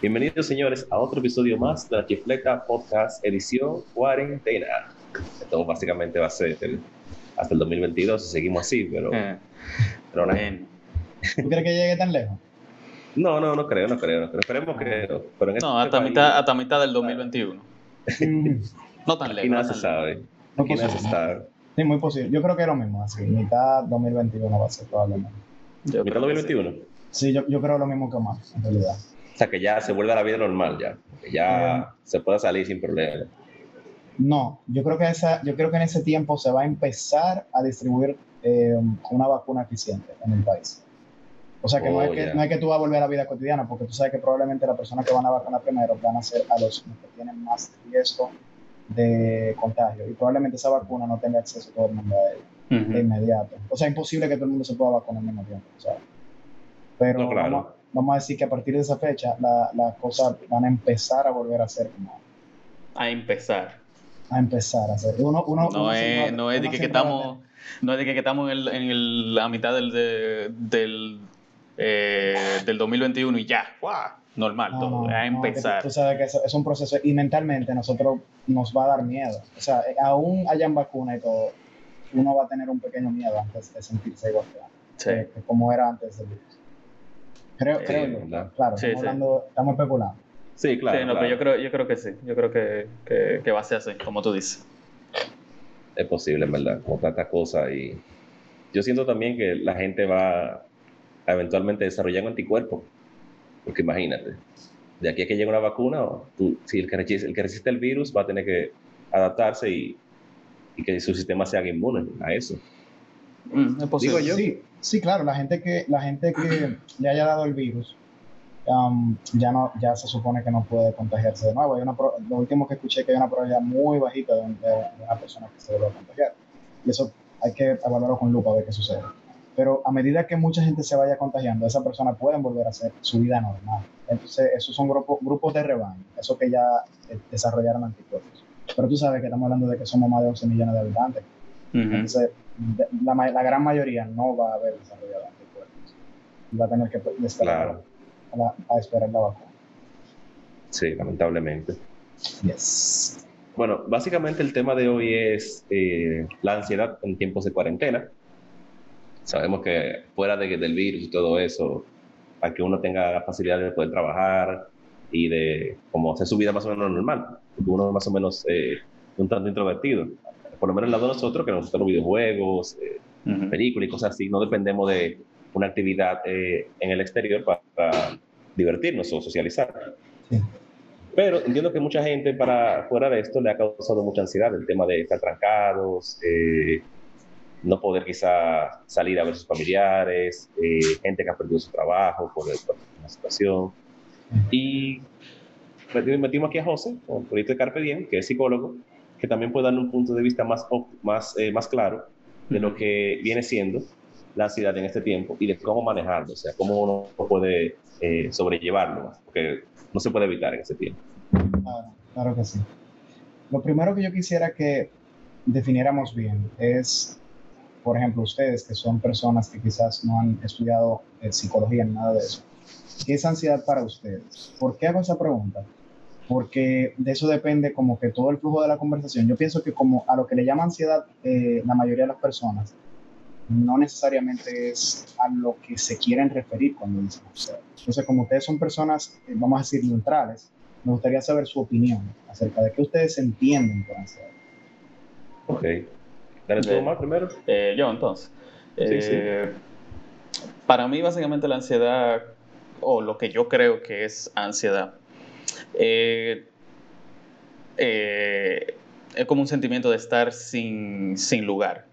Bienvenidos, señores, a otro episodio más de la Chifleta Podcast Edición Cuarentena. Esto básicamente va a ser hasta el 2022 si seguimos así, pero, Eh, pero nada. bueno. ¿Tú crees que llegue tan lejos? No, no, no creo, no creo, no creo. Esperemos que no. Pero en No, este hasta país, mitad, hasta mitad del 2021. Mm, No tan lejos. nada no se sabe. No Aquí nada se sabe. Sí, muy posible. Yo creo que es lo mismo, así. Mitad 2021 va a ser probablemente. Yo ¿Mitad creo que sí. 2021? Sí, yo, yo creo lo mismo que más, en realidad. O sea, que ya se vuelve a la vida normal, ya. Que ya se pueda salir sin problema. No, yo creo que esa, yo creo que en ese tiempo se va a empezar a distribuir eh, una vacuna eficiente en el país. O sea que, no, Oh, es que ya. no es que tú vas a volver a la vida cotidiana, porque tú sabes que probablemente las personas que van a vacunar primero van a ser a los que tienen más riesgo de contagio. Y probablemente esa vacuna no tenga acceso todo el mundo a ella. de Ujú. inmediato. O sea, imposible que todo el mundo se pueda vacunar al mismo tiempo, ¿sabes? Pero No, claro. vamos, vamos a decir que a partir de esa fecha la- las cosas van a empezar a volver a ser como A empezar. a empezar a ser. Uno, uno, No uno es, siempre- no es de que, que estamos, no es de que, que estamos en, el- en el- la mitad del, de- del, eh, del 2021 y ya, ¡guau! normal No, todo, no, a no, empezar. tú, tú sabes que eso es un proceso y mentalmente nosotros nos va a dar miedo. O sea, eh, aún hayan vacuna y todo, uno va a tener un pequeño miedo antes de sentirse igual que, Sí. que- que como era antes del virus. Creo, yo. ¿verdad? Claro, Sí, estamos, sí. hablando, estamos especulando. Sí, claro. Sí, no, claro. pero yo creo, yo creo que sí, yo creo que, que, que va a ser así, como tú dices. es posible, en verdad, como tantas cosas. Y yo siento también que la gente va a eventualmente desarrollar un anticuerpo. Porque imagínate, de aquí a que llegue una vacuna, tú- si el que, resiste, el que resiste el virus va a tener que adaptarse y, y que su sistema se haga inmune a eso. Mm, es posible. Digo yo. Sí, sí, claro, la gente que, la gente que le haya dado el virus um, ya, no, ya se supone que no puede contagiarse de nuevo. Hay una, pro- lo último que escuché que hay una probabilidad muy bajita de, de- de una persona que se vuelva a contagiar. Y eso hay que evaluarlo con lupa a ver qué sucede. Pero a medida que mucha gente se vaya contagiando, esa persona pueden volver a hacer su vida normal. Entonces, esos son grupos, grupos de rebaño, esos que ya eh, desarrollaron anticuerpos. Pero tú sabes que estamos hablando de que somos más de 11 millones de habitantes. Entonces, la, gran mayoría no va a haber desarrollado anticuerpos. Y va a tener que esperar, Claro. a, esperar la vacuna. Sí, lamentablemente. Yes. Bueno, básicamente el tema de hoy es eh, la ansiedad en tiempos de cuarentena. Sabemos que fuera de, del virus y todo eso, para que uno tenga la facilidad de poder trabajar y de como hacer su vida más o menos normal, porque uno es más o menos eh, un tanto introvertido. Por lo menos el lado de nosotros, que nos gustan los videojuegos, eh, Ujú. películas y cosas así, no dependemos de una actividad eh, en el exterior para, para divertirnos o socializar. Sí. Pero entiendo que mucha gente para fuera de esto le ha causado mucha ansiedad el tema de estar trancados, eh, no poder quizá salir a ver sus familiares, eh, gente que ha perdido su trabajo por, por una situación. Y meti- metimos aquí a José, con el proyecto de Carpe Diem, que es psicólogo, que también puede darle un punto de vista más, más, eh, más claro de lo que viene siendo la ansiedad en este tiempo y de cómo manejarlo, o sea, cómo uno puede eh, sobrellevarlo, porque no se puede evitar en ese tiempo. Claro, claro que sí. Lo primero que yo quisiera que definiéramos bien es, por ejemplo, ustedes que son personas que quizás no han estudiado eh, psicología ni nada de eso. ¿Qué es ansiedad para ustedes? ¿Por qué hago esa pregunta? Porque de eso depende como que todo el flujo de la conversación. Yo pienso que como a lo que le llama ansiedad eh, la mayoría de las personas, no necesariamente es a lo que se quieren referir cuando dicen ansiedad. Entonces, como ustedes son personas, eh, vamos a decir, neutrales, me gustaría saber su opinión acerca de qué ustedes entienden por ansiedad. Ok. Dale tú. Omar, primero. Eh, yo entonces. Sí, sí. Eh, Para mí, básicamente, la ansiedad, o lo que yo creo que es ansiedad, eh, eh, es como un sentimiento de estar sin, sin lugar.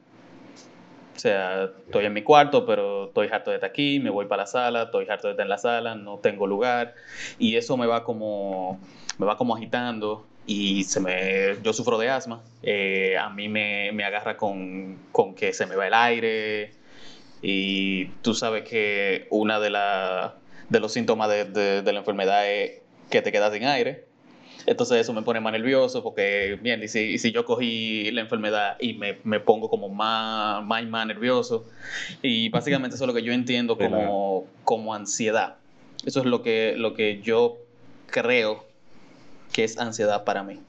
O sea, estoy en mi cuarto, pero estoy harto de estar aquí, me voy para la sala, estoy harto de estar en la sala, no tengo lugar. Y eso me va como, me va como agitando y se me, yo sufro de asma. Eh, a mí me, me agarra con, con que se me va el aire. Y tú sabes que una de, la, de los síntomas de, de- de la enfermedad es que te quedas sin aire. Entonces eso me pone más nervioso porque, bien, y si, y si yo cogí la enfermedad y me, me pongo como más, más y más nervioso. Y básicamente eso es lo que yo entiendo como, como ansiedad. Eso es lo que, lo que yo creo que es ansiedad para mí.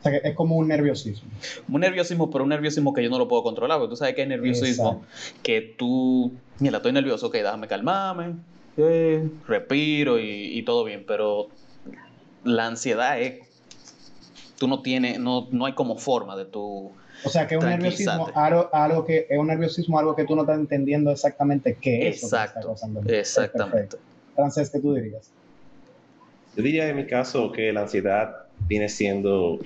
O sea, que es como un nerviosismo. Un nerviosismo, pero un nerviosismo que yo no lo puedo controlar, porque tú sabes que es nerviosismo que tú, mira, estoy nervioso, ok, déjame calmarme, eh, respiro y, y, todo bien, pero la ansiedad es, tú no tienes, no, no hay como forma de tu... O sea, que es un nerviosismo, algo, algo, que es un nerviosismo, algo que tú no estás entendiendo exactamente qué es. Exacto, exactamente. Francés, ¿qué tú dirías? Yo diría en mi caso que la ansiedad viene siendo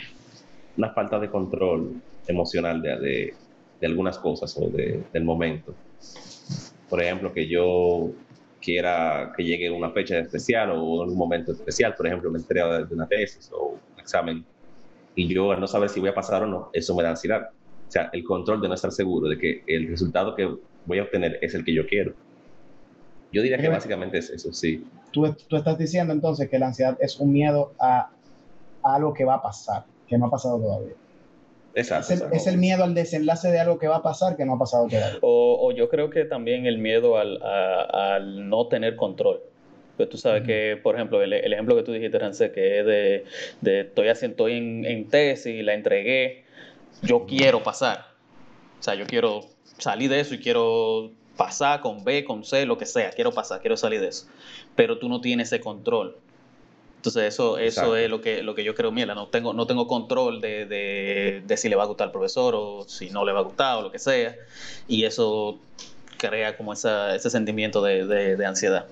una falta de control emocional de, de, algunas cosas o de, del momento. Por ejemplo, que yo quiera que llegue una fecha especial o un momento especial, por ejemplo, me entrega de una tesis o un examen, y yo al no saber si voy a pasar o no, eso me da ansiedad. O sea, el control de no estar seguro de que el resultado que voy a obtener es el que yo quiero. Yo diría que básicamente es eso, sí. Tú, tú estás diciendo entonces que la ansiedad es un miedo a, a algo que va a pasar que no ha pasado todavía. Exacto, es, el, miedo al desenlace de algo que va a pasar que no ha pasado todavía. O, yo creo que también el miedo al, al no tener control. Pues tú sabes que, por ejemplo, el, ejemplo que tú dijiste, Rancé, que es de, de estoy, haciendo, estoy en, en tesis, la entregué, yo quiero pasar. O sea, yo quiero salir de eso y quiero pasar con B, con C, lo que sea, quiero pasar, quiero salir de eso. Pero tú no tienes ese control. Entonces eso, eso es lo que, lo que yo creo, mira, no tengo, no tengo control de, de, si le va a gustar al profesor o si no le va a gustar o lo que sea. Y eso crea como esa, ese sentimiento de, de, ansiedad.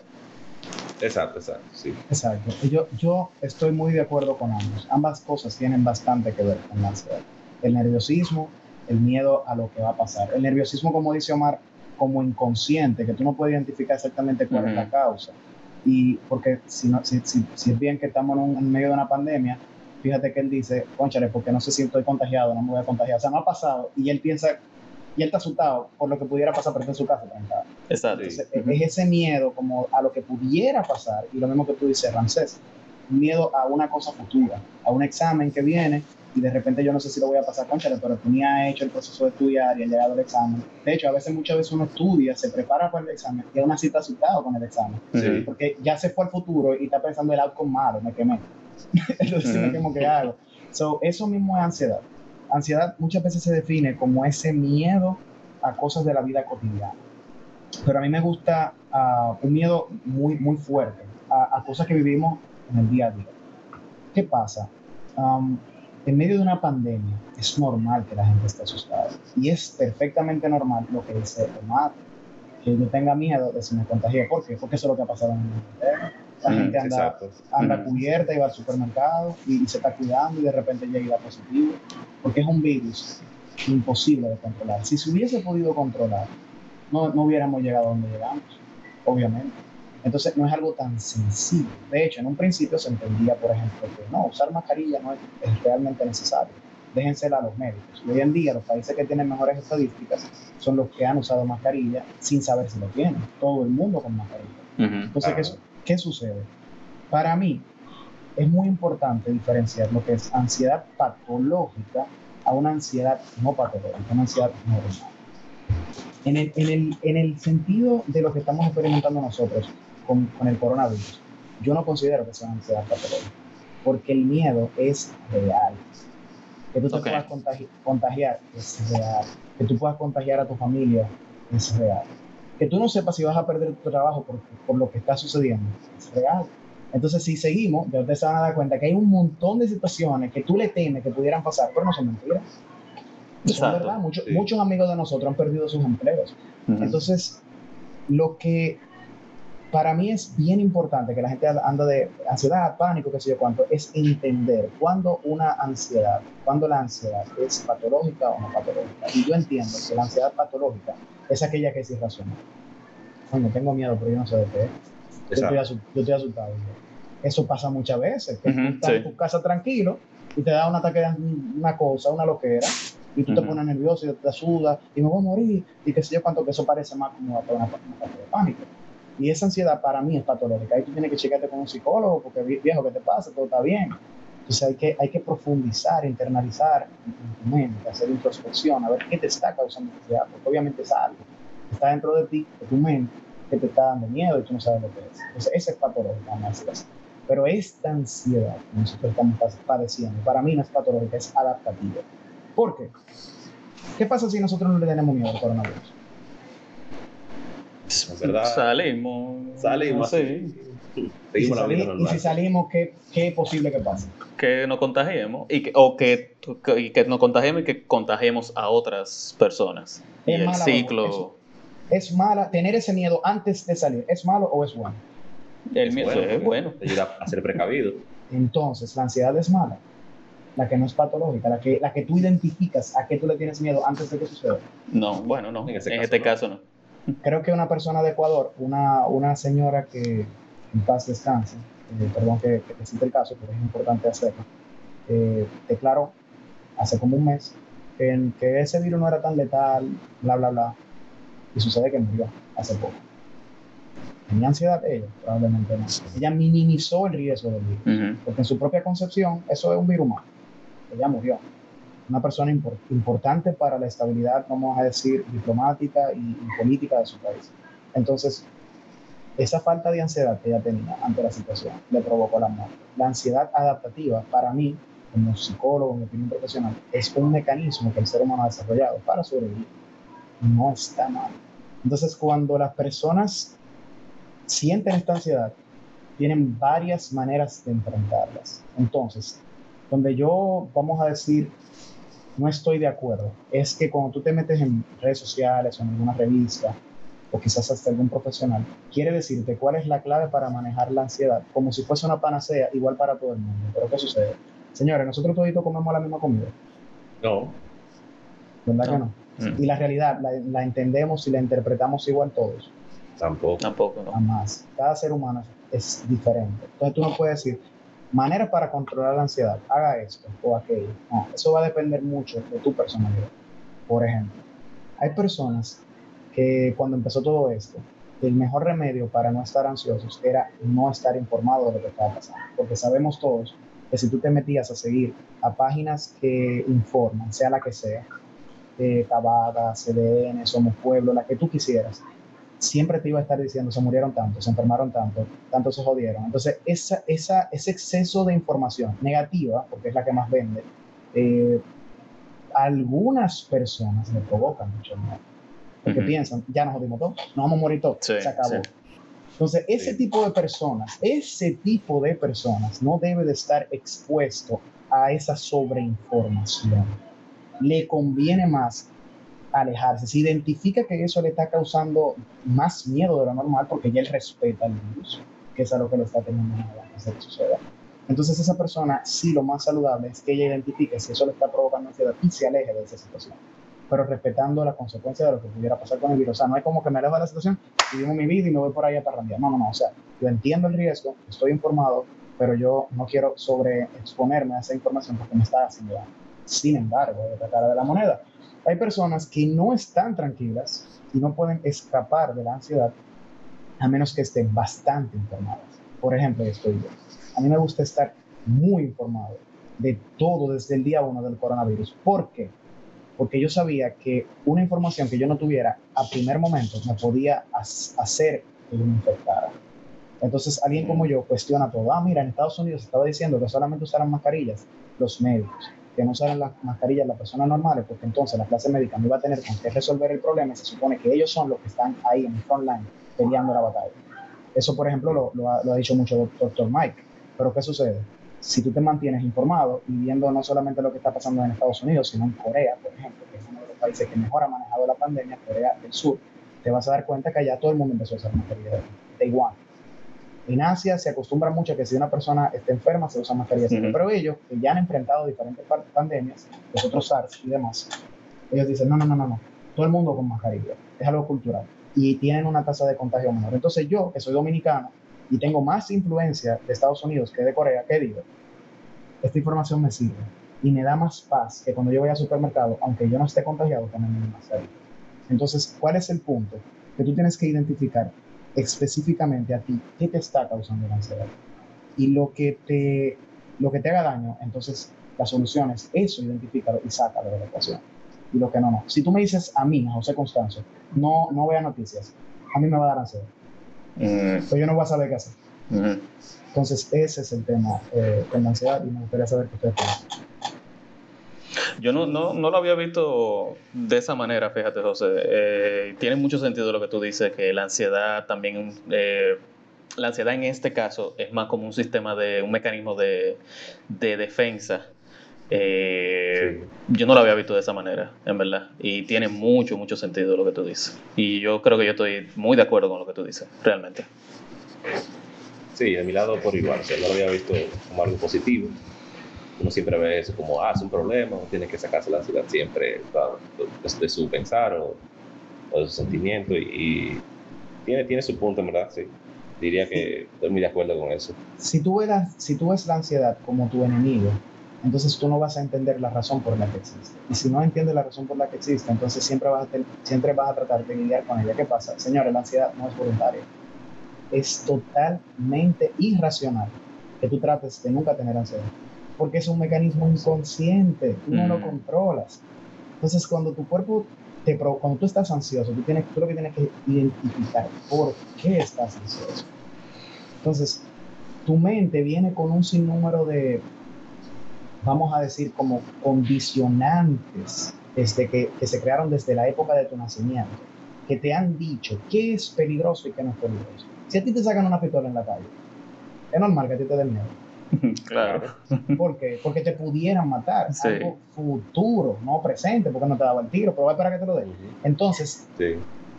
Exacto, exacto, sí. Exacto. Yo, yo estoy muy de acuerdo con ambos. Ambas cosas tienen bastante que ver con la ansiedad. El nerviosismo, el miedo a lo que va a pasar. El nerviosismo, como dice Omar, como inconsciente, que tú no puedes identificar exactamente cuál es la causa y porque si, no, si, si, es bien que estamos en, medio de una pandemia, fíjate que él dice, conchale, porque no sé si estoy contagiado, no me voy a contagiar. O sea, no ha pasado y él piensa, y él está asustado por lo que pudiera pasar, pero está en su casa trancado. Exacto. Es ese miedo como a lo que pudiera pasar, y lo mismo que tú dices, Ramsés, miedo a una cosa futura, a un examen que viene y de repente yo no sé si lo voy a pasar con pero tú ni has hecho el proceso de estudiar y ha llegado el examen. De hecho, a veces, muchas veces uno estudia, se prepara para el examen y aún así está asustado con el examen. Porque ya se fue al futuro y está pensando el outcome malo, me quemé. Entonces, me quemo que hago. So, eso mismo es ansiedad. Ansiedad muchas veces se define como ese miedo a cosas de la vida cotidiana. Pero a mí me gusta uh, un miedo muy, muy fuerte a, a, cosas que vivimos en el día a día. ¿Qué pasa? Um, en medio de una pandemia es normal que la gente esté asustada. Y es perfectamente normal lo que dice Omar, que yo tenga miedo de si me contagie. ¿Por qué? Porque eso es lo que ha pasado en el mundo La mm, gente anda, anda cubierta y va al supermercado y, se está cuidando y de repente llega positivo. Porque es un virus imposible de controlar. Si se hubiese podido controlar, no, no hubiéramos llegado a donde llegamos, obviamente. Entonces no es algo tan sencillo. De hecho, en un principio se entendía, por ejemplo, que no, usar mascarilla no es, realmente necesario. Déjensela a los médicos. hoy en día los países que tienen mejores estadísticas son los que han usado mascarilla sin saber si lo tienen. Todo el mundo con mascarilla. Entonces, ¿qué, sucede? Para mí es muy importante diferenciar lo que es ansiedad patológica a una ansiedad no patológica, una ansiedad normal. En el, en, el, en el, sentido de lo que estamos experimentando nosotros, con, con, el coronavirus, yo no considero que sea una ansiedad patológica, porque el miedo es real. Que tú te puedas contagiar es real. Que tú puedas contagiar a tu familia es real. Que tú no sepas si vas a perder tu trabajo por, por lo que está sucediendo es real. Entonces, si seguimos, ya ustedes se van a dar cuenta que hay un montón de situaciones que tú le temes que pudieran pasar, pero no son mentiras. Son verdad. Muchos, muchos amigos de nosotros han perdido sus empleos. Entonces, lo que para mí es bien importante que la gente anda de ansiedad, pánico, qué sé yo cuánto, es entender cuándo una ansiedad, cuándo la ansiedad es patológica o no patológica. Y yo entiendo que la ansiedad patológica es aquella que es irracional. Bueno, tengo miedo, pero yo no sé de qué. Yo estoy, yo estoy, asustado. Eso pasa muças veces. Que estás en tu casa tranquilo y te da un ataque de una cosa, una loquera, y tú te pones nervioso y te sudas y me voy a morir y qué sé yo cuánto, que eso parece más como una, una, de pánico. Y esa ansiedad para mí es patológica. Ahí tú tienes que checarte con un psicólogo porque viejo, ¿qué te pasa? Todo está bien. Entonces hay que, hay que profundizar, internalizar en tu mente, hacer introspección, a ver qué te está causando ansiedad, porque obviamente es algo que está dentro de ti, de tu mente, que te está dando miedo y tú no sabes lo que es. Entonces esa es patológica, Pero esta ansiedad que nosotros estamos padeciendo, para mí no es patológica, es adaptativa. ¿Por qué? ¿Qué pasa si nosotros no le tenemos miedo al coronavirus? ¿Verdad? Salimos. Salimos. Sí. Seguimos la vida normal. Y si salimos, ¿qué, ¿qué, es posible que pase? Que nos contagiemos. Y que, o que, que, nos contagiemos y que contagiemos a otras personas. Es y el ciclo. Es, mala. Tener ese miedo antes de salir, ¿es malo o es bueno? El miedo es bueno. Te ayuda a ser precavido. Entonces, la ansiedad es mala. La que no es patológica, la que, la que tú identificas a qué tú le tienes miedo antes de que suceda. No, bueno, no. En, este caso no creo que una persona de Ecuador, una, una señora que en paz descanse, eh, perdón que, que cite el caso, pero es importante hacerlo, eh, declaró hace como un mes que, que, ese virus no era tan letal, bla, bla, bla, y sucede que murió hace poco. ¿Tenía ansiedad ella? Probablemente no. Ella minimizó el riesgo del virus, porque en su propia concepción eso es un virus más. Ella murió una persona importante para la estabilidad, vamos a decir, diplomática y, política de su país. Entonces, esa falta de ansiedad que ella tenía ante la situación le provocó la muerte. La ansiedad adaptativa, para mí, como psicólogo, en mi opinión profesional, es un mecanismo que el ser humano ha desarrollado para sobrevivir. No está mal. Entonces, cuando las personas sienten esta ansiedad, tienen varias maneras de enfrentarlas. Entonces, donde yo, vamos a decir, no estoy de acuerdo es que cuando tú te metes en redes sociales o en alguna revista o quizás hasta algún profesional, quiere decirte cuál es la clave para manejar la ansiedad, como si fuese una panacea igual para todo el mundo. Pero ¿qué sucede? Señores, nosotros todos comemos la misma comida. No. ¿Verdad que no? Mm. Y la realidad la, la, entendemos y la interpretamos igual todos. Tampoco. Tampoco, no. Jamás. Cada ser humano es diferente. Entonces tú no puedes decir, Manera para controlar la ansiedad, haga esto o aquello. eso va a depender mucho de tu personalidad. Por ejemplo, hay personas que cuando empezó todo esto, el mejor remedio para no estar ansiosos era no estar informado de lo que estaba pasando. Porque sabemos todos que si tú te metías a seguir a páginas que informan, sea la que sea, eh, Tabada, CDN, Somos Pueblo, la que tú quisieras, siempre te iba a estar diciendo, se murieron tanto, se enfermaron tanto, tanto se jodieron. Entonces, esa, esa, ese exceso de información negativa, porque es la que más vende, eh, algunas personas le provocan mucho miedo. Porque piensan, ya nos jodimos todos, nos vamos a morir todos, se acabó. Entonces, ese tipo de personas, ese tipo de personas no debe de estar expuesto a esa sobreinformación. Le conviene más alejarse. Se identifica que eso le está causando más miedo de lo normal porque ya él respeta el virus, que es a lo que lo está teniendo antes de que suceda. Entonces esa persona sí lo más saludable es que ella identifique si eso le está provocando ansiedad y se aleje de esa situación, pero respetando la consecuencia de lo que pudiera pasar con el virus. O sea, no es como que me alejo de la situación y vivo mi vida y me voy por ahí a parrandear. No, no, no. O sea, yo entiendo el riesgo, estoy informado, pero yo no quiero sobreexponerme a esa información porque me está haciendo daño. Sin embargo, de otra cara de la moneda, hay personas que no están tranquilas y no pueden escapar de la ansiedad a menos que estén bastante informadas. Por ejemplo, estoy yo. A mí me gusta estar muy informado de todo desde el día uno del coronavirus. ¿Por qué? Porque yo sabía que una información que yo no tuviera a primer momento me podía hacer que me infectara. Entonces alguien como yo cuestiona todo. Ah, mira, en Estados Unidos estaba diciendo que solamente usaran mascarillas los médicos que no usaran las mascarillas las personas normales, porque entonces la clase médica no iba a tener con qué resolver el problema y se supone que ellos son los que están ahí en el front line peleando la batalla. Eso, por ejemplo, lo, lo, ha, dicho mucho el doctor Mike. Pero ¿qué sucede? Si tú te mantienes informado y viendo no solamente lo que está pasando en Estados Unidos, sino en Corea, por ejemplo, que es uno de los países que mejor ha manejado la pandemia, Corea del Sur, te vas a dar cuenta que allá todo el mundo empezó a usar mascarillas. Taiwán, en Asia se acostumbra mucho a que si una persona está enferma se usa mascarilla, pero ellos, que ya han enfrentado diferentes pandemias, los otros SARS y demás, ellos dicen, no, no, no, no, no, todo el mundo con mascarilla, es algo cultural, y tienen una tasa de contagio menor. Entonces yo, que soy dominicano y tengo más influencia de Estados Unidos que de Corea, ¿qué digo? Esta información me sirve y me da más paz que cuando yo voy al supermercado, aunque yo no esté contagiado, también mi mascarilla. Entonces, ¿cuál es el punto? Que tú tienes que identificar específicamente a ti qué te está causando la ansiedad. Y lo que te, lo que te haga daño, entonces la solución es eso, identifícalo y sácalo de la ecuación. Y lo que no, no. Si tú me dices a mí, a José Constanzo, no, no vea noticias, a mí me va a dar ansiedad. Mm. Pues yo no voy a saber qué hacer. Entonces, ese es el tema eh, con la ansiedad y me gustaría saber qué ustedes piensan. Yo no, no, no, lo había visto de esa manera, fíjate, José. Eh, tiene mucho sentido lo que tú dices, que la ansiedad también, eh, la ansiedad en este caso es más como un sistema de, un mecanismo de, de defensa. Eh, yo no lo había visto de esa manera, en verdad. Y tiene mucho, mucho sentido lo que tú dices. Y yo creo que yo estoy muy de acuerdo con lo que tú dices, realmente. Sí, de mi lado por igual. O sea, no lo había visto como algo positivo uno siempre ve eso como, ah, es un problema, uno tiene que sacarse la ansiedad siempre de, su pensar o, de su sentimiento y, tiene, tiene su punto, en verdad, sí. Diría que estoy muy de acuerdo con eso. Si tú, ves la, si tú ves la ansiedad como tu enemigo, entonces tú no vas a entender la razón por la que existe. Y si no entiendes la razón por la que existe, entonces siempre vas a, siempre vas a tratar de lidiar con ella. ¿Qué pasa? Señores, la ansiedad no es voluntaria. Es totalmente irracional que tú trates de nunca tener ansiedad porque es un mecanismo inconsciente, tú no lo mm. controlas. Entonces, cuando tu cuerpo, te, cuando tú estás ansioso, tú, tienes, tú lo que tienes que identificar por qué estás ansioso. Entonces, tu mente viene con un sinnúmero de, vamos a decir, como condicionantes desde que, que se crearon desde la época de tu nacimiento, que te han dicho qué es peligroso y qué no es peligroso. Si a ti te sacan una pistola en la calle, es normal que a ti te den miedo Claro. ¿Por qué? Porque te pudieran matar. Algo futuro, no presente, porque no te daba el tiro, pero va a esperar que te lo den. Entonces,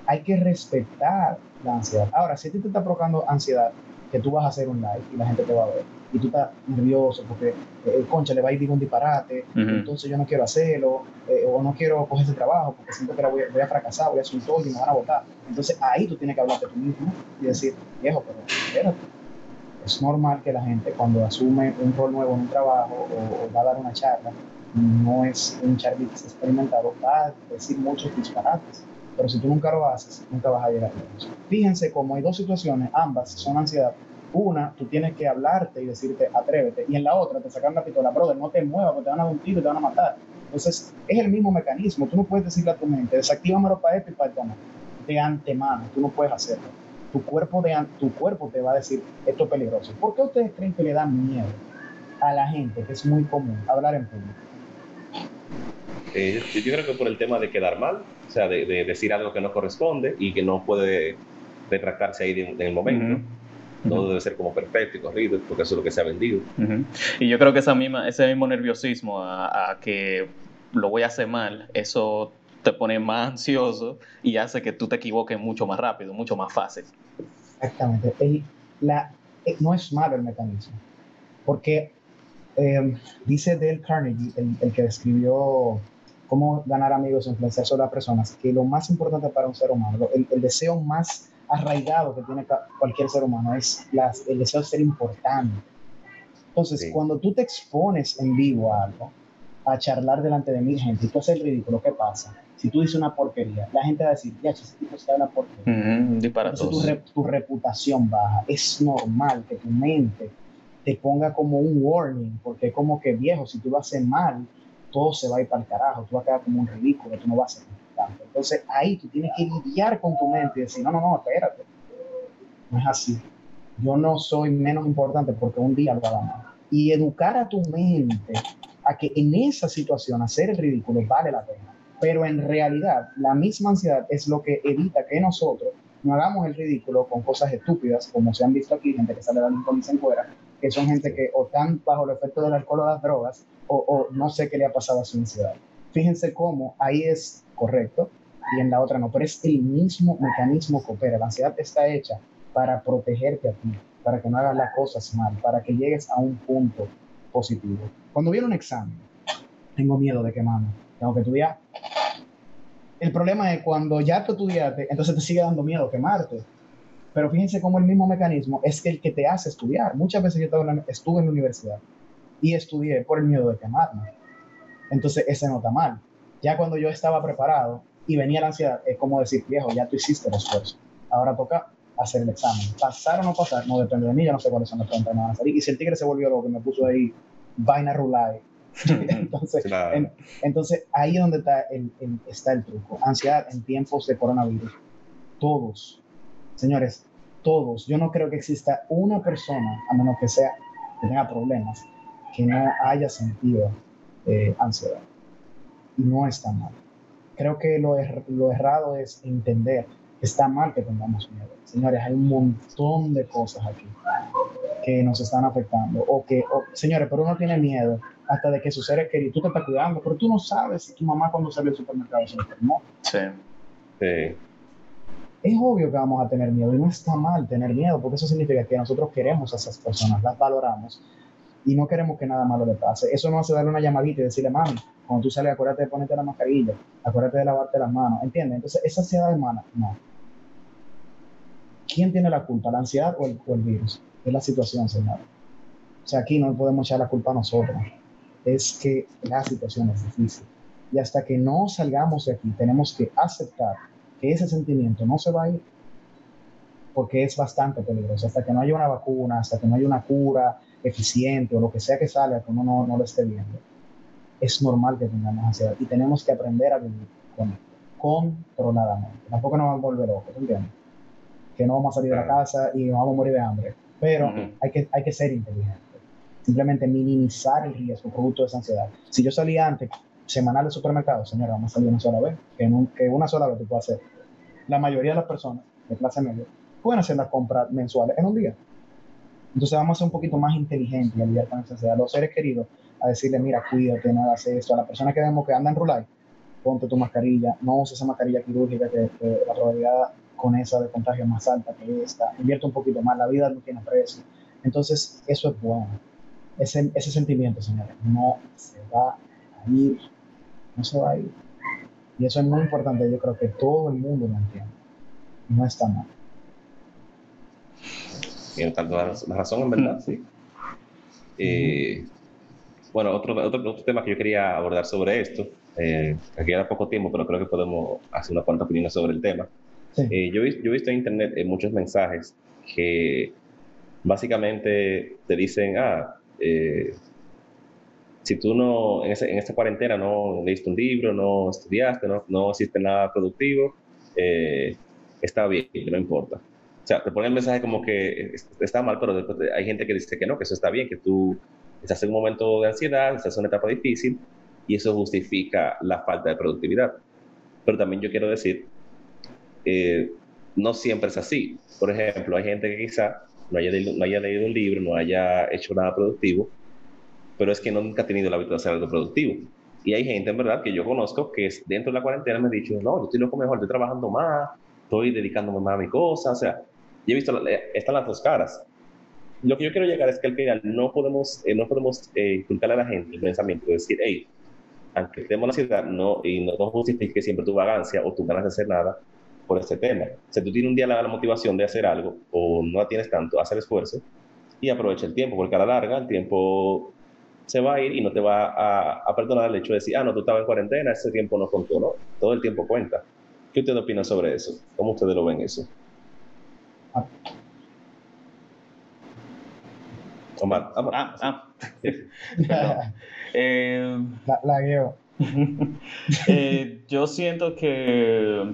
hay que respetar la ansiedad. Ahora, si a ti te está provocando ansiedad, que tú vas a hacer un live y la gente te va a ver, y tú estás nervioso porque, el eh, concha, le va a ir un disparate, entonces yo no quiero hacerlo, eh, o no quiero coger ese trabajo porque siento que voy, voy, a fracasar, voy a hacer un todo y me van a votar. Entonces ahí tú tienes que hablarte tú mismo y decir, viejo, pero espérate es normal que la gente cuando asume un rol nuevo en un trabajo o, va a dar una charla, no es un charlista experimentado, va a decir muchos disparates. Pero si tú nunca lo haces, nunca vas a llegar a eso. Fíjense cómo hay dos situaciones, ambas son ansiedad. Una, tú tienes que hablarte y decirte, atrévete. Y en la otra, te sacan la pistola, brother, no te muevas porque te van a dar un tiro y te van a matar. Entonces, es el mismo mecanismo. Tú no puedes decirle a tu mente, desactívamelo para esto y para esto. De antemano, tú no puedes hacerlo tu cuerpo, de, tu cuerpo te va a decir esto es peligroso. ¿Por qué ustedes creen que le da miedo a la gente, que es muy común, hablar en público? Eh, yo creo que por el tema de quedar mal, o sea, de, decir algo que no corresponde y que no puede retractarse ahí en, el momento. Todo debe ser como perfecto y corrido, porque eso es lo que se ha vendido. Y yo creo que esa misma, ese mismo nerviosismo a, a que lo voy a hacer mal, eso te pone más ansioso y hace que tú te equivoques mucho más rápido, mucho más fácil. Exactamente. la, eh, no es malo el mecanismo, porque em, dice Dale Carnegie, el, que escribió cómo ganar amigos e influenciar sobre las personas, que lo más importante para un ser humano, el, deseo más arraigado que tiene cualquier ser humano es el deseo de ser importante. Entonces, cuando tú te expones en vivo a algo, a charlar delante de mil gente y tú haces el ridículo, ¿qué pasa? Si tú dices una porquería, la gente va a decir, ya, ese tipo se habla porquería. Entonces tu, tu, reputación baja. Es normal que tu mente te ponga como un warning, porque como que viejo, si tú lo haces mal, todo se va a ir para el carajo, tú vas a quedar como un ridículo, tú no vas a ser importante. Entonces ahí tú tienes que lidiar con tu mente y decir, no, no, no, espérate. No es así. Yo no soy menos importante porque un día lo haga mal. Y educar a tu mente a que en esa situación hacer el ridículo vale la pena pero en realidad la misma ansiedad es lo que evita que nosotros no hagamos el ridículo con cosas estúpidas, como se han visto aquí, gente que sale de la y se que son gente que o están bajo el efecto del alcohol o las drogas, o, no sé qué le ha pasado a su ansiedad. Fíjense cómo ahí es correcto y en la otra no, pero es el mismo mecanismo que opera. La ansiedad está hecha para protegerte a ti, para que no hagas las cosas mal, para que llegues a un punto positivo. Cuando viene un examen, tengo miedo de quemarme, tengo que estudiar, el problema es cuando ya tú estudiaste, entonces te sigue dando miedo quemarte. Pero fíjense cómo el mismo mecanismo es el que te hace estudiar. Muchas veces yo estuve en la universidad y estudié por el miedo de quemarme. Entonces ese no está mal. Ya cuando yo estaba preparado y venía la ansiedad, es como decir, viejo, ya tú hiciste el esfuerzo. Ahora toca hacer el examen. Pasar o no pasar, no depende de mí, yo no sé cuáles son los preguntas que van a salir. Y si el tigre se volvió loco, me puso ahí vaina rulay entonces, entonces, ahí es donde está el, está el truco. Ansiedad en tiempos de coronavirus. Todos, señores, todos, yo no creo que exista una persona, a menos que sea que tenga problemas, que no haya sentido eh, ansiedad. Y no está mal. Creo que lo, lo errado es entender está mal que tengamos miedo. Señores, hay un montón de cosas aquí que nos están afectando. O que, señores, pero uno tiene miedo hasta de que sus seres queridos, tú te estás cuidando, pero tú no sabes si tu mamá cuando sale al supermercado se enfermó. Sí. Sí. Es obvio que vamos a tener miedo y no está mal tener miedo, porque eso significa que nosotros queremos a esas personas, las valoramos y no queremos que nada malo le pase. Eso no hace darle una llamadita y decirle, mami, cuando tú sales, acuérdate de ponerte la mascarilla, acuérdate de lavarte las manos, ¿entiendes? Entonces, esa ansiedad humana, no. ¿Quién tiene la culpa, la ansiedad o el, o el virus? Es la situación, señor. O sea, aquí no podemos echar la culpa a nosotros. Es que la situación es difícil. Y hasta que no salgamos de aquí, tenemos que aceptar que ese sentimiento no se va a ir porque es bastante peligroso. Hasta que no haya una vacuna, hasta que no haya una cura eficiente o lo que sea que salga, que uno no, no lo esté viendo, es normal que tengamos ansiedad y tenemos que aprender a vivir con, controladamente. Tampoco nos vamos a volver locos, ¿entiendes? Que no vamos a salir de la casa y nos vamos a morir de hambre, pero hay, que, hay que ser inteligente. Simplemente minimizar el riesgo producto de esa ansiedad. Si yo salía antes semanal al supermercado, señora, vamos a salir una sola vez, que, que una sola vez tú puedes hacer. La mayoría de las personas de clase media pueden hacer las compras mensuales en un día. Entonces vamos a ser un poquito más inteligentes y a lidiar con esa ansiedad. Los seres queridos, a decirle, mira, cuídate, no hagas esto. A la persona que vemos que anda en Rulay, ponte tu mascarilla, no uses esa mascarilla quirúrgica que, la probabilidad con esa de contagio más alta que esta. Invierte un poquito más, la vida no tiene precio. Entonces, eso es bueno. Ese, ese sentimiento, señores, no se va a ir no se va a ir. Y eso es muy importante, yo creo que todo el mundo lo entiende. No está mal. Tiene tanto la razón, en verdad, sí. Eh, bueno, otro, otro, tema que yo quería abordar sobre esto, eh, era poco tiempo, pero creo que podemos hacer una cuanta opinión sobre el tema. Eh, yo, yo, he visto en internet muchos mensajes que básicamente te dicen, ah, si tú no, en, esta cuarentena no leíste un libro, no estudiaste, no, no hiciste nada productivo, eh, está bien, no importa. O sea, te ponen el mensaje como que está mal, pero después hay gente que dice que no, que eso está bien, que tú estás en un momento de ansiedad, estás en una etapa difícil y eso justifica la falta de productividad. Pero también yo quiero decir, eh, no siempre es así. Por ejemplo, hay gente que quizá no haya, no haya leído un libro, no haya hecho nada productivo, pero es que nunca ha tenido el hábito de hacer algo productivo. Y hay gente, en verdad, que yo conozco que dentro de la cuarentena me ha dicho, no, yo estoy loco mejor, estoy trabajando más, estoy dedicándome más a mi cosa, o sea, yo he visto, están las dos caras. Lo que yo quiero llegar es que al final no podemos, eh, no podemos eh, a la gente el pensamiento de decir, hey, aunque en la ciudad, no, y no, no justifique siempre tu vagancia o tu ganas de hacer nada por este tema. O sea, tú tienes un día la, la motivación de hacer algo o no la tienes tanto, haz el esfuerzo y aprovecha el tiempo, porque a la larga el tiempo se va a ir y no te va a, perdonar el hecho de decir, ah, no, tú estabas en cuarentena, ese tiempo no contó, ¿no? Todo el tiempo cuenta. ¿Qué usted opina sobre eso? ¿Cómo ustedes lo ven eso? Omar, Ah, ah. eh, la, la eh, yo siento que...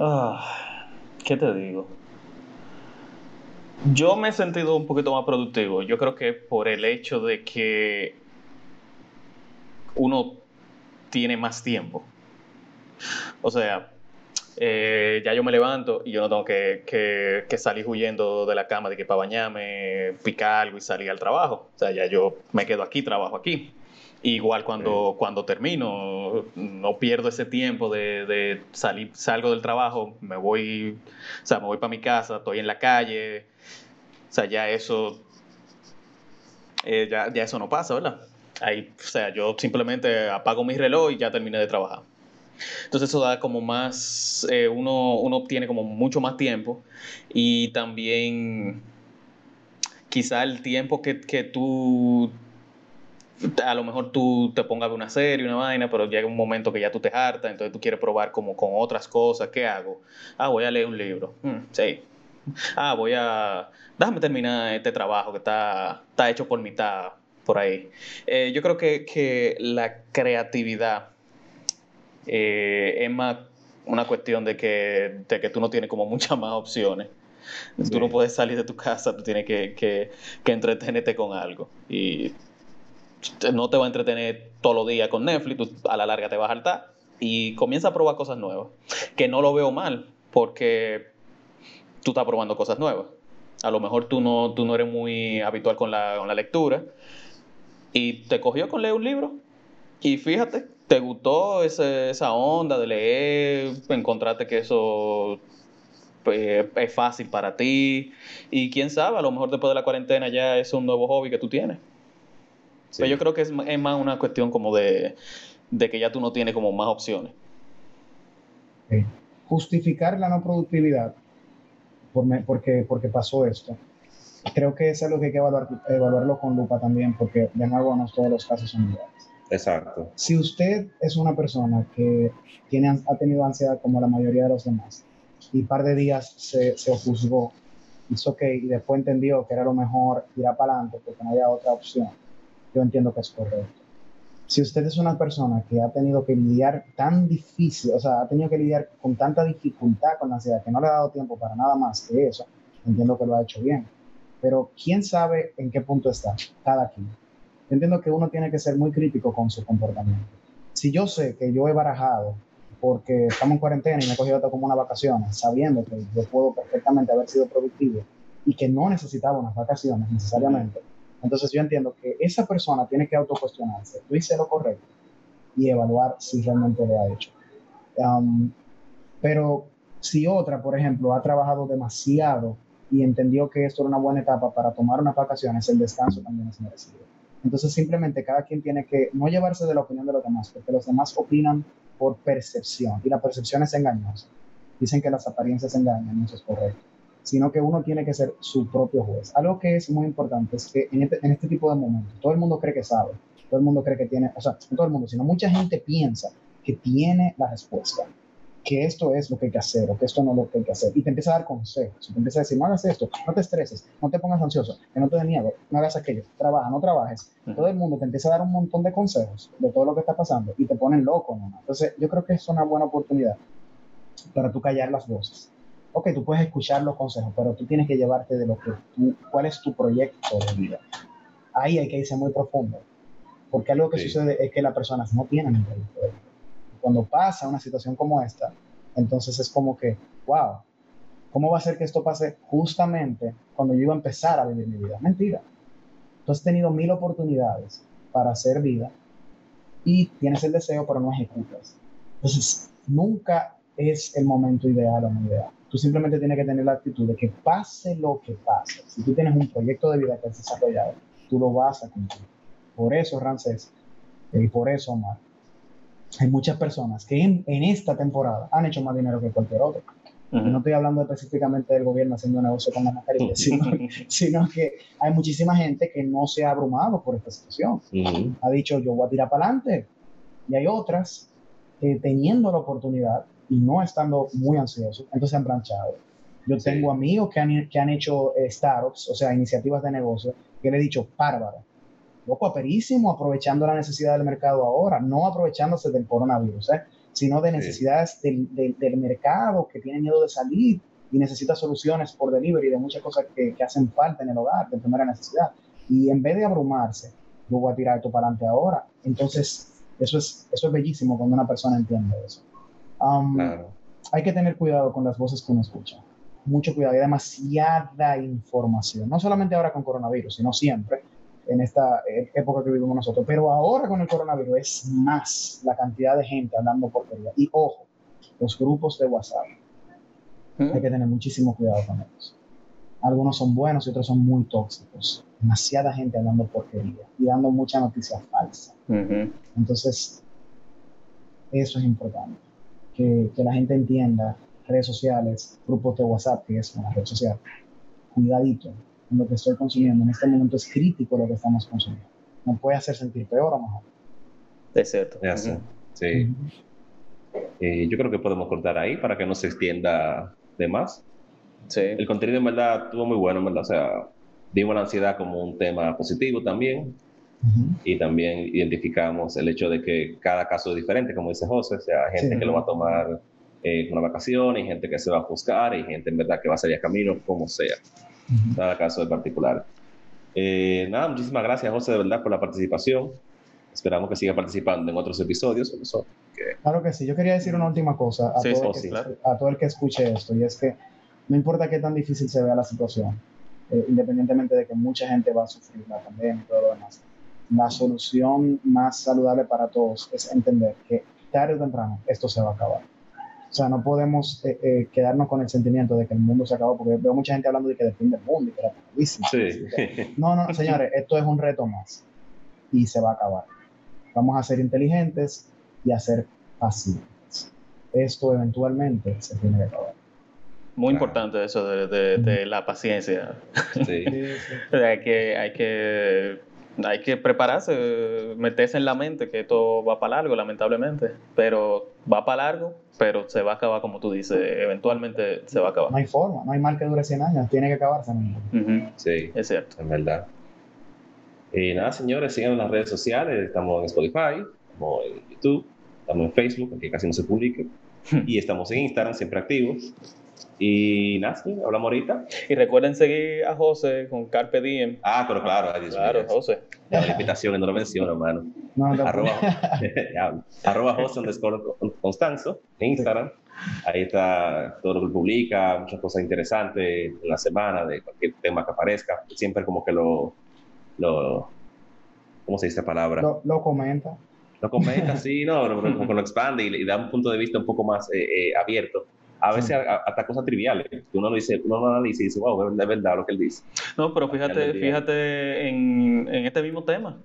Ah, ¿Qué te digo? Yo me he sentido un poquito más productivo. Yo creo que por el hecho de que uno tiene más tiempo. O sea, eh, ya yo me levanto y yo no tengo que, salir huyendo de la cama de que para bañarme, picar algo y salir al trabajo. O sea, ya yo me quedo aquí, trabajo aquí. Igual cuando, cuando termino, no pierdo ese tiempo de, de, salir, salgo del trabajo, me voy, o sea, me voy para mi casa, estoy en la calle, o sea, ya eso, eh, ya, ya, eso no pasa, ¿verdad? Ahí, o sea, yo simplemente apago mi reloj y ya terminé de trabajar. Entonces eso da como más, eh, uno, uno tiene como mucho más tiempo y también quizá el tiempo que, que tú a lo mejor tú te pongas a ver una serie, una vaina, pero llega un momento que ya tú te hartas, entonces tú quieres probar como con otras cosas. ¿Qué hago? Ah, voy a leer un libro. Hmm, sí. Ah, voy a... Déjame terminar este trabajo que está, está hecho por mitad por ahí. Eh, yo creo que, que la creatividad eh, es más una cuestión de que, de que tú no tienes como muchas más opciones. Tú no puedes salir de tu casa, tú tienes que, que, que entretenerte con algo. Y no te va a entretener todos los días con Netflix, tú a la larga te vas a hartar y comienza a probar cosas nuevas. Que no lo veo mal, porque tú estás probando cosas nuevas. A lo mejor tú no, tú no eres muy habitual con la, con la lectura y te cogió con leer un libro y fíjate, te gustó esa onda de leer, encontraste que eso pues, es fácil para ti y quién sabe, a lo mejor después de la cuarentena ya es un nuevo hobby que tú tienes. Pero yo creo que es, más una cuestión como de, que ya tú no tienes como más opciones. Justificar la no productividad por porque, porque pasó esto. Creo que eso es lo que hay que evaluar, evaluarlo con lupa también, porque de nuevo no todos los casos son iguales. Exacto. Si usted es una persona que tiene, ha tenido ansiedad como la mayoría de los demás, y un par de días se, se juzgó, hizo que y después entendió que era lo mejor tirar para adelante porque no había otra opción, yo entiendo que es correcto. Si usted es una persona que ha tenido que lidiar tan difícil, o sea, ha tenido que lidiar con tanta dificultad con la ansiedad que no le ha dado tiempo para nada más que eso, entiendo que lo ha hecho bien. Pero quién sabe en qué punto está cada quien. entiendo que uno tiene que ser muy crítico con su comportamiento. Si yo sé que yo he barajado porque estamos en cuarentena y me he cogido como unas vacaciones, sabiendo que yo puedo perfectamente haber sido productivo y que no necesitaba unas vacaciones necesariamente, entonces yo entiendo que esa persona tiene que autocuestionarse, tú hice lo correcto y evaluar si realmente lo ha hecho. Um, pero si otra, por ejemplo, ha trabajado demasiado y entendió que esto era una buena etapa para tomar unas vacaciones, el descanso también es merecido. Entonces simplemente cada quien tiene que no llevarse de la opinión de los demás, porque los demás opinan por percepción y la percepción es engañosa. Dicen que las apariencias engañan, eso es correcto sino que uno tiene que ser su propio juez. Algo que es muy importante es que en este, en este tipo de momentos todo el mundo cree que sabe, todo el mundo cree que tiene, o sea, no todo el mundo, sino mucha gente piensa que tiene la respuesta, que esto es lo que hay que hacer o que esto no es lo que hay que hacer. Y te empieza a dar consejos, te empieza a decir, no hagas esto, no te estreses, no te pongas ansioso, que no te dé miedo, no hagas aquello, trabaja, no trabajes. Todo el mundo te empieza a dar un montón de consejos de todo lo que está pasando y te ponen loco. ¿no? Entonces, yo creo que es una buena oportunidad para tú callar las voces ok, tú puedes escuchar los consejos, pero tú tienes que llevarte de lo que tú, cuál es tu proyecto de vida. Ahí hay que irse muy profundo, porque algo que sucede es que las personas no tienen un proyecto de vida. Cuando pasa una situación como esta, entonces es como que, wow, ¿cómo va a ser que esto pase justamente cuando yo iba a empezar a vivir mi vida? Mentira. Tú has tenido mil oportunidades para hacer vida y tienes el deseo, pero no ejecutas. Entonces, nunca es el momento ideal o no ideal. Tú simplemente tienes que tener la actitud de que pase lo que pase. Si tú tienes un proyecto de vida que has desarrollado, tú lo vas a cumplir. Por eso, Rancés, y por eso, Omar, hay muchas personas que en, esta temporada han hecho más dinero que cualquier otro. No estoy hablando específicamente del gobierno haciendo negocio con las mascarillas, sino, que hay muchísima gente que no se ha abrumado por esta situación. Ha dicho, yo voy a tirar para adelante. Y hay otras que teniendo la oportunidad y no estando muy ansioso, entonces han branchado. Yo tengo amigos que han, que han hecho eh, startups, o sea, iniciativas de negocio, que le he dicho, bárbaro, loco, aperísimo, aprovechando la necesidad del mercado ahora, no aprovechándose del coronavirus, ¿eh? sino de necesidades del, del, mercado que tiene miedo de salir y necesita soluciones por delivery de muchas cosas que, que hacen falta en el hogar de primera necesidad. Y en vez de abrumarse, yo voy a tirar esto para adelante ahora. Entonces, eso es, eso es bellísimo cuando una persona entiende eso. Um, hay que tener cuidado con las voces que uno escucha. Mucho cuidado, hay demasiada información. No solamente ahora con coronavirus, sino siempre en esta e-, época que vivimos nosotros. Pero ahora con el coronavirus es más la cantidad de gente hablando porquería. Y ojo, los grupos de WhatsApp. ¿Mm? Hay que tener muchísimo cuidado con ellos. Algunos son buenos y otros son muy tóxicos. Demasiada gente hablando porquería y dando mucha noticia falsa. Entonces, eso es importante que, la gente entienda redes sociales, grupos de WhatsApp, que es una red social. Cuidadito en lo que estoy consumiendo. En este momento es crítico lo que estamos consumiendo. No puede hacer sentir peor o mejor. Es cierto. Sí. Eh, yo creo que podemos cortar ahí para que no se extienda de más. Sí. El contenido en verdad estuvo muy bueno, en verdad. O sea, vimos la ansiedad como un tema positivo también. Y también identificamos el hecho de que cada caso es diferente, como dice José, o sea, hay gente que lo va a tomar eh, con una vacación, hay gente que se va a buscar, hay gente en verdad que va a salir a camino, como sea. Cada caso de particular. Eh, nada, muchísimas gracias, José, de verdad, por la participación. Esperamos que siga participando en otros episodios. Claro que sí. Yo quería decir una última cosa a, todo el que, a todo el que escuche esto, y es que no importa qué tan difícil se vea la situación, eh, independientemente de que mucha gente va a sufrir la pandemia y todo lo demás, la solución más saludable para todos es entender que tarde o temprano esto se va a acabar. O sea, no podemos eh, eh, quedarnos con el sentimiento de que el mundo se acabó, porque veo mucha gente hablando de que depende del mundo y que era buenísimo. Sí. No, no, señores, esto es un reto más y se va a acabar. Vamos a ser inteligentes y a ser pacientes. Esto eventualmente se tiene que acabar. Muy importante eso de, la paciencia. Sí. hay, que, hay, que, hay que prepararse, meterse en la mente que esto va para largo, lamentablemente. Pero va para largo, pero se va a acabar como tú dices. Eventualmente se va a acabar. No hay forma, no hay mal que dure 100 años, tiene que acabarse. Sí, es cierto. En verdad. Y nada, señores, sigan en las redes sociales. Estamos en Spotify, estamos en YouTube, estamos en Facebook, aunque casi no se publique. y estamos en Instagram, siempre activos. Y nada, hablamos ahorita. Y recuerden seguir a José con Carpe Diem. Ah, pero claro, claro, José. la invitación, no lo menciono, hermano. No, arroba, arroba José Constanzo en Instagram. Ahí está todo lo que publica, muchas cosas interesantes en la semana, de cualquier tema que aparezca. Siempre como que lo, lo ¿cómo se dice la palabra? Lo, comenta. Lo comenta, sí, no, como que lo expande y, da un punto de vista un poco más eh, eh, abierto a veces hasta cosas triviales, que uno lo dice, uno lo analiza y dice, wow, es verdad lo que él dice. No, pero fíjate, fíjate en, en este mismo tema.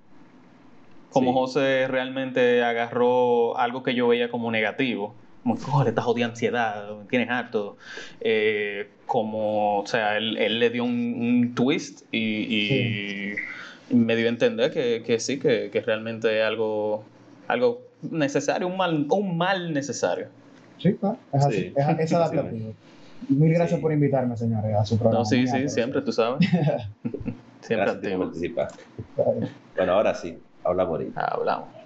Como José realmente agarró algo que yo veía como negativo. Como, oh, le estás jodiendo ansiedad, tienes harto. Eh, como, o sea, él, él le dio un, twist y, me dio a entender que, que sí, que, que realmente es algo, algo necesario, un mal, un mal necesario. Sí, claro, es así, es, es adaptativo. Mil gracias por invitarme, señores, a su programa. No, sí, sí, siempre, tú sabes. siempre gracias por participar. Bueno, ahora sí, hablamos ahorita. Hablamos.